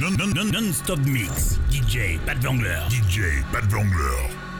Non-stop mix. DJ Pat Vangler. DJ Pat Vangler.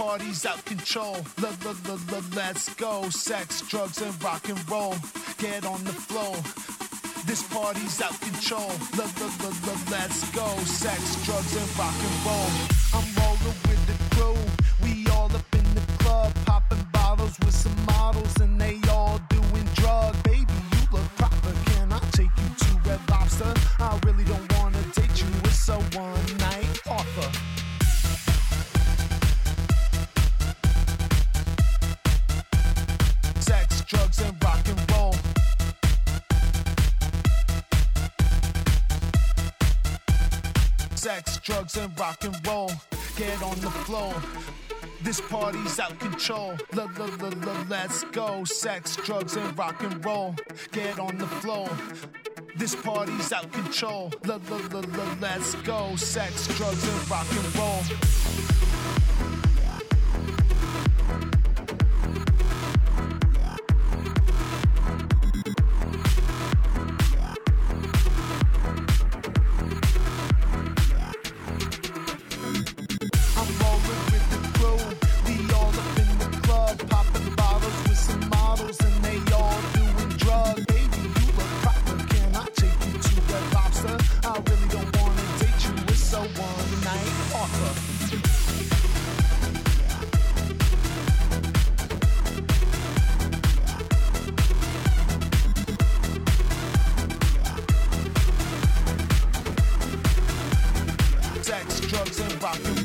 Party's out of control. Let's go. Sex, drugs, and rock and roll. Get on the floor. This party's out of control. Let's go. Sex, drugs, and rock and roll. I'm rolling with the crew. We all up in the club, popping bottles with some models, and drugs and rock and roll. Get on the floor. This party's out of control. L -l -l Let's go. Sex, drugs, and rock and roll. Get on the floor. This party's out of control. L Let's go. Sex, drugs, and rock and roll. And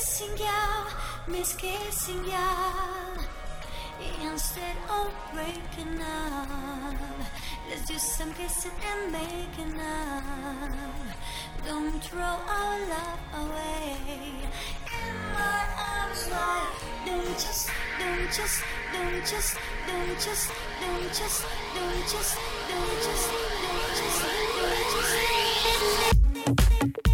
kissing you, miss kissing you. Instead of breaking up, let's do some kissing and making up. Don't throw our love away. In my arms, why? Don't just, don't just, don't just, don't just, don't just, don't just, don't just, don't just, don't just. Don't just.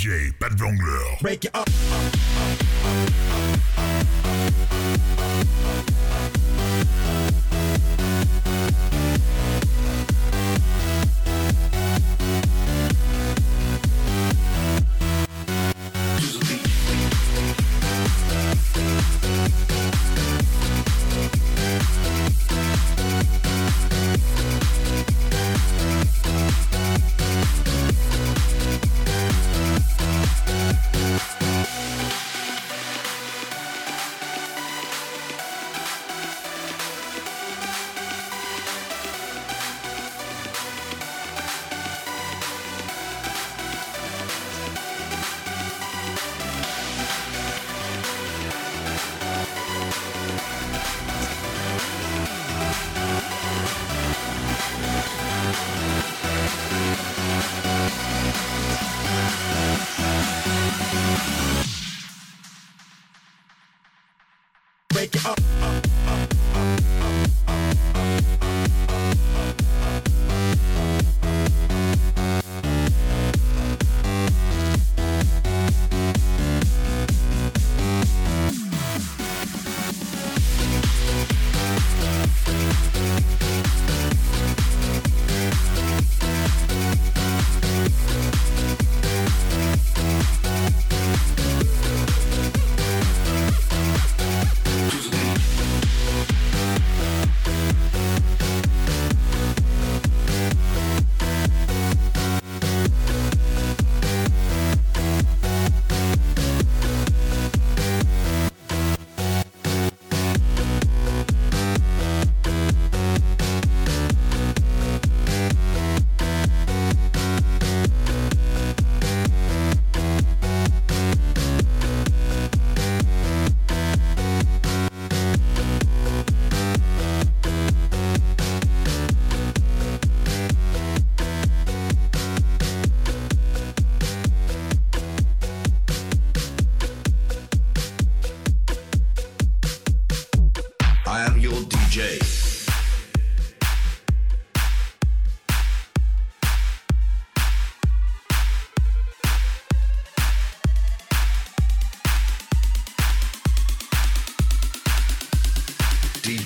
DJ Pat Vangler. Break it up. Break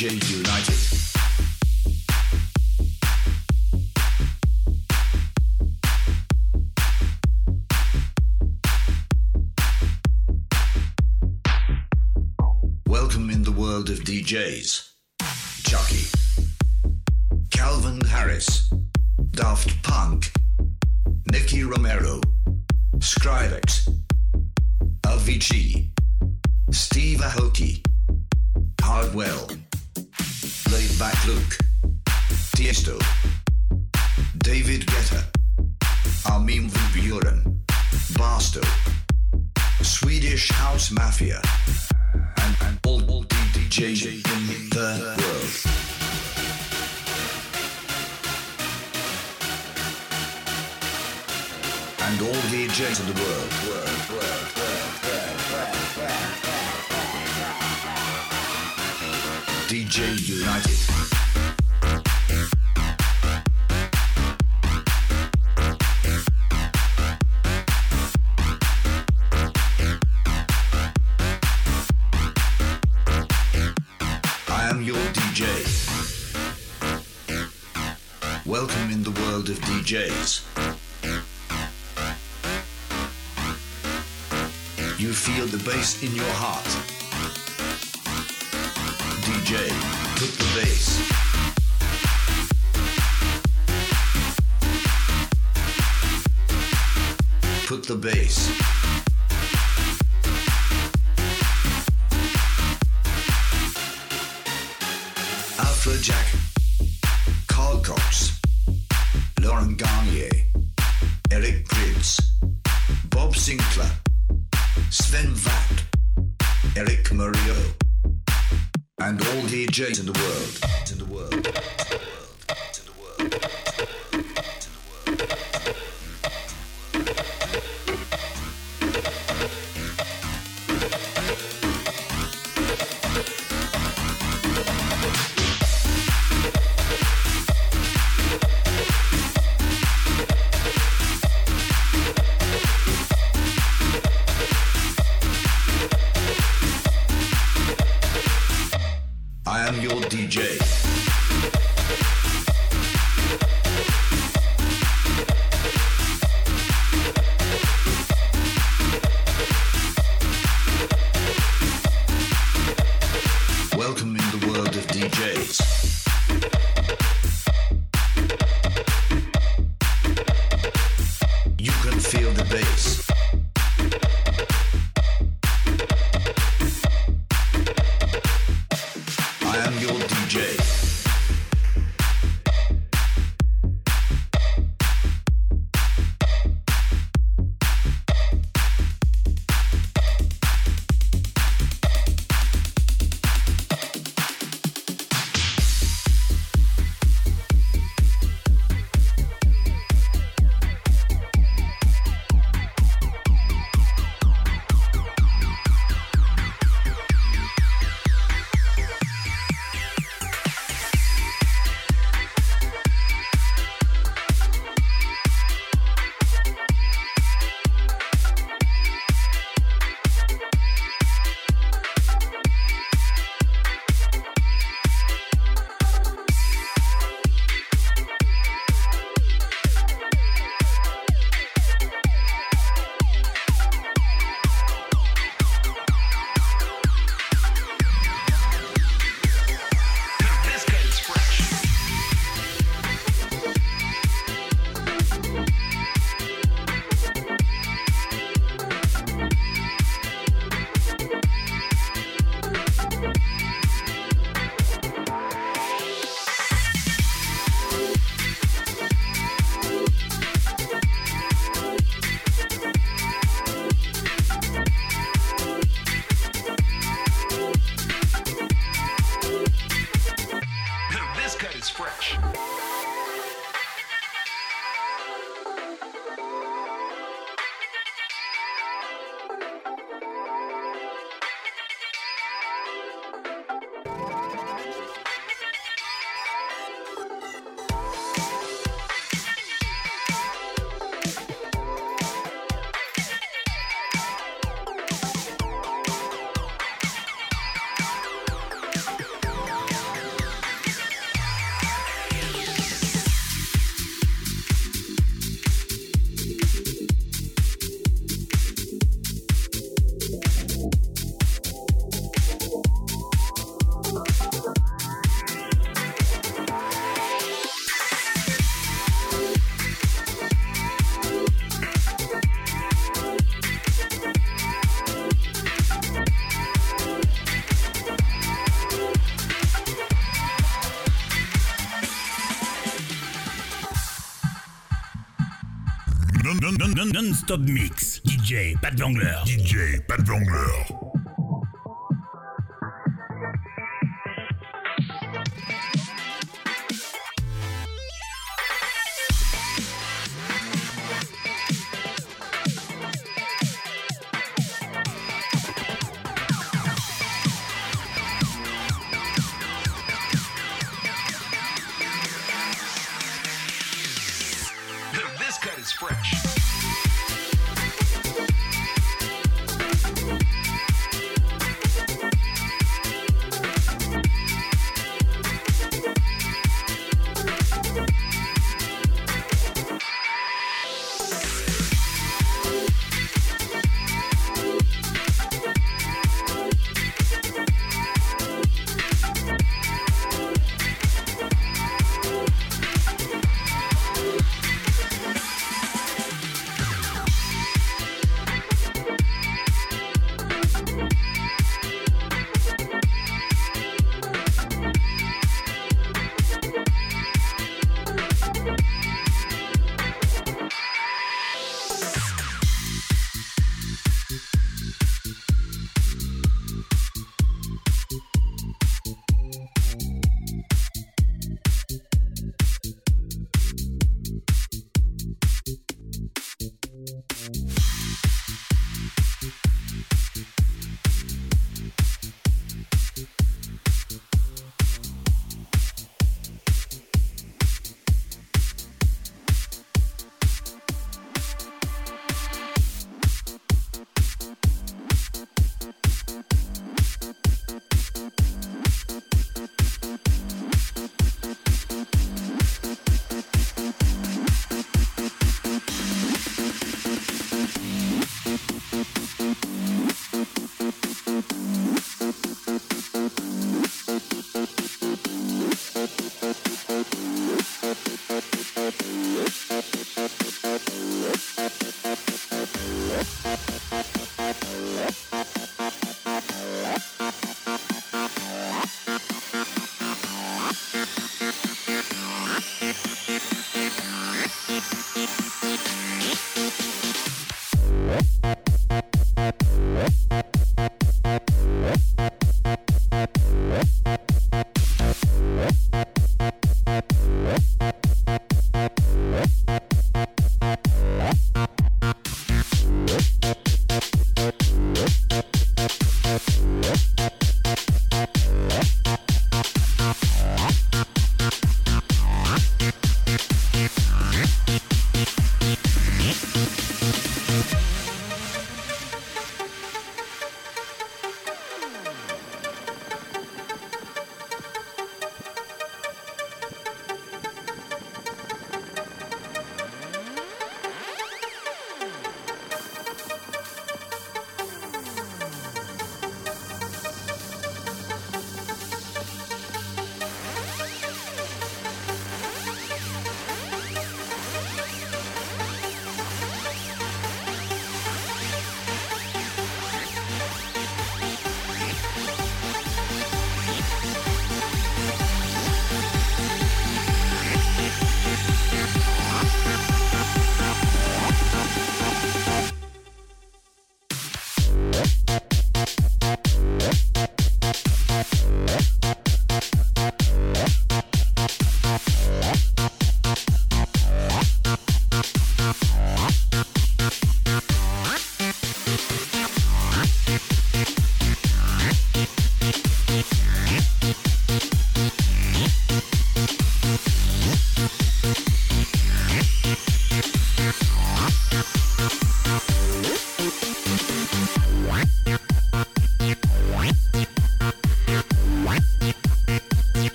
United. Welcome in the world of DJs. Chuckie. Calvin Harris. Daft Punk. Nicky Romero. Skrillex. Avicii. Steve Aoki. Hardwell. Laid Back Luke. Tiesto. David Guetta. Armin van Buuren. Barstow. Swedish House Mafia and, and all, all DJs in the world. And all the DJs in the world. world, world, DJ United. I am your DJ. Welcome in the world of DJs. You feel the bass in your heart. DJ, put the bass. Put the bass. jack Carl Cox, Laurent Garnier, Eric Prydz, Bob Sinclar, Sven Väth, Erick Morillo, and all DJs in the world. Top Mix. DJ, pas de Bangler. DJ, pas de Bangler.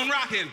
On rocking.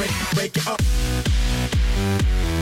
break, break it up.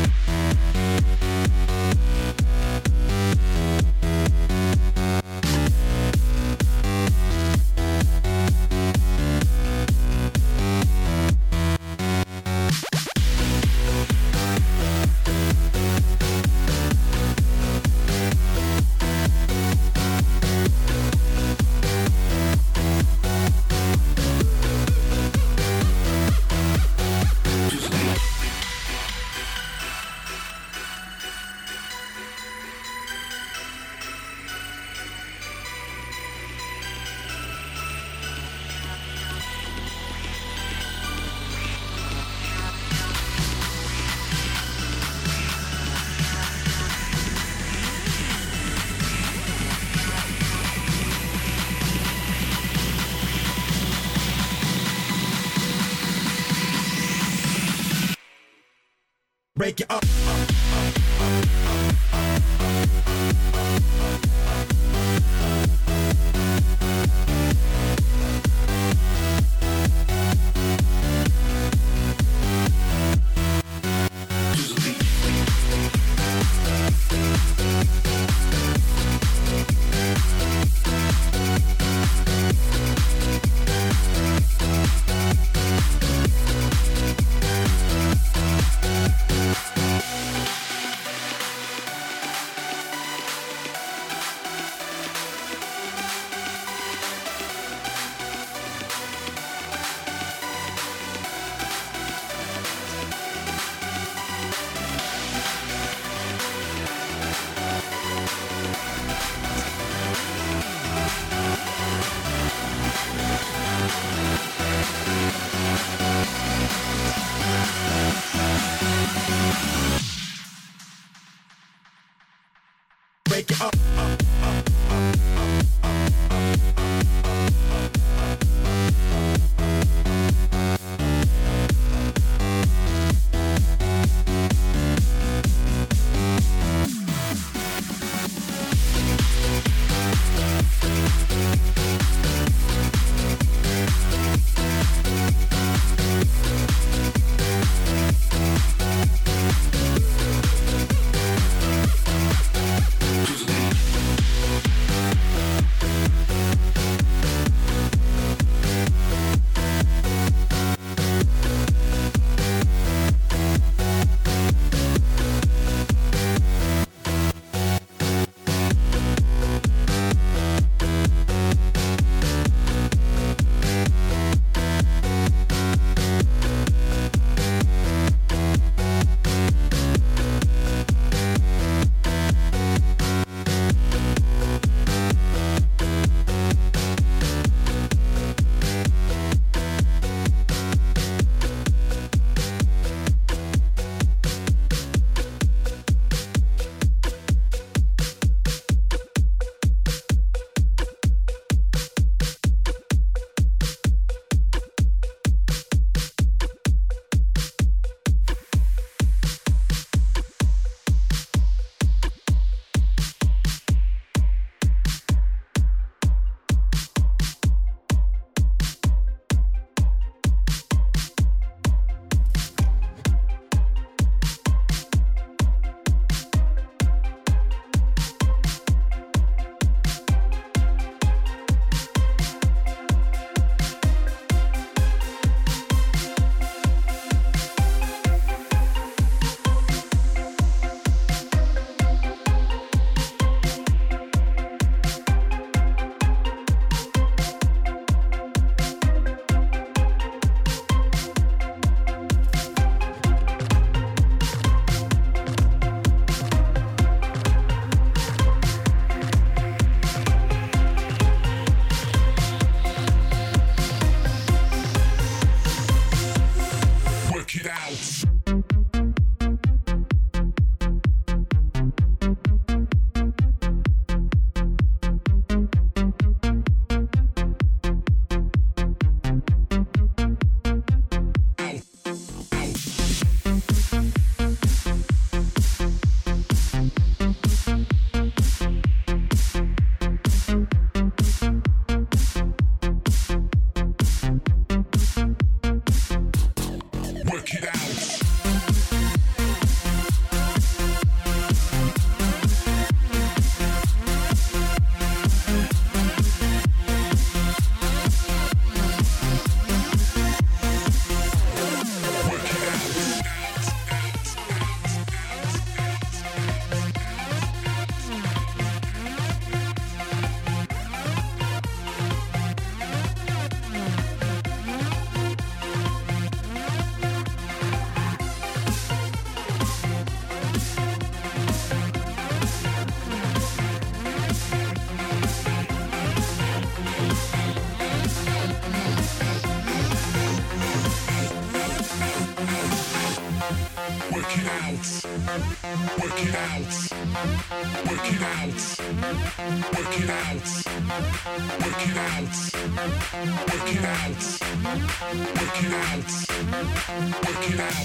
out.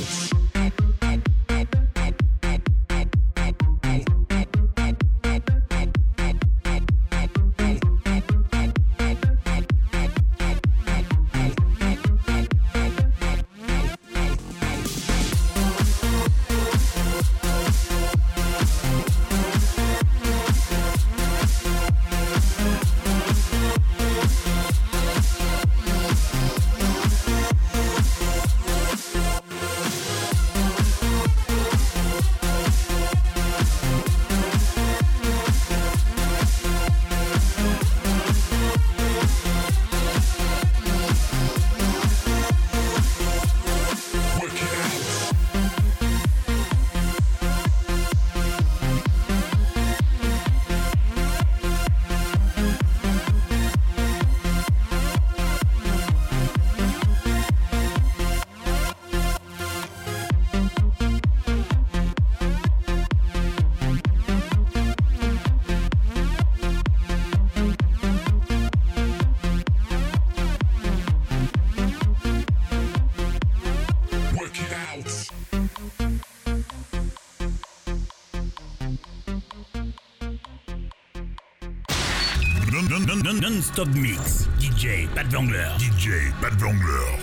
Peace. Non-stop mix. DJ Pat Vangler. DJ Pat Vangler.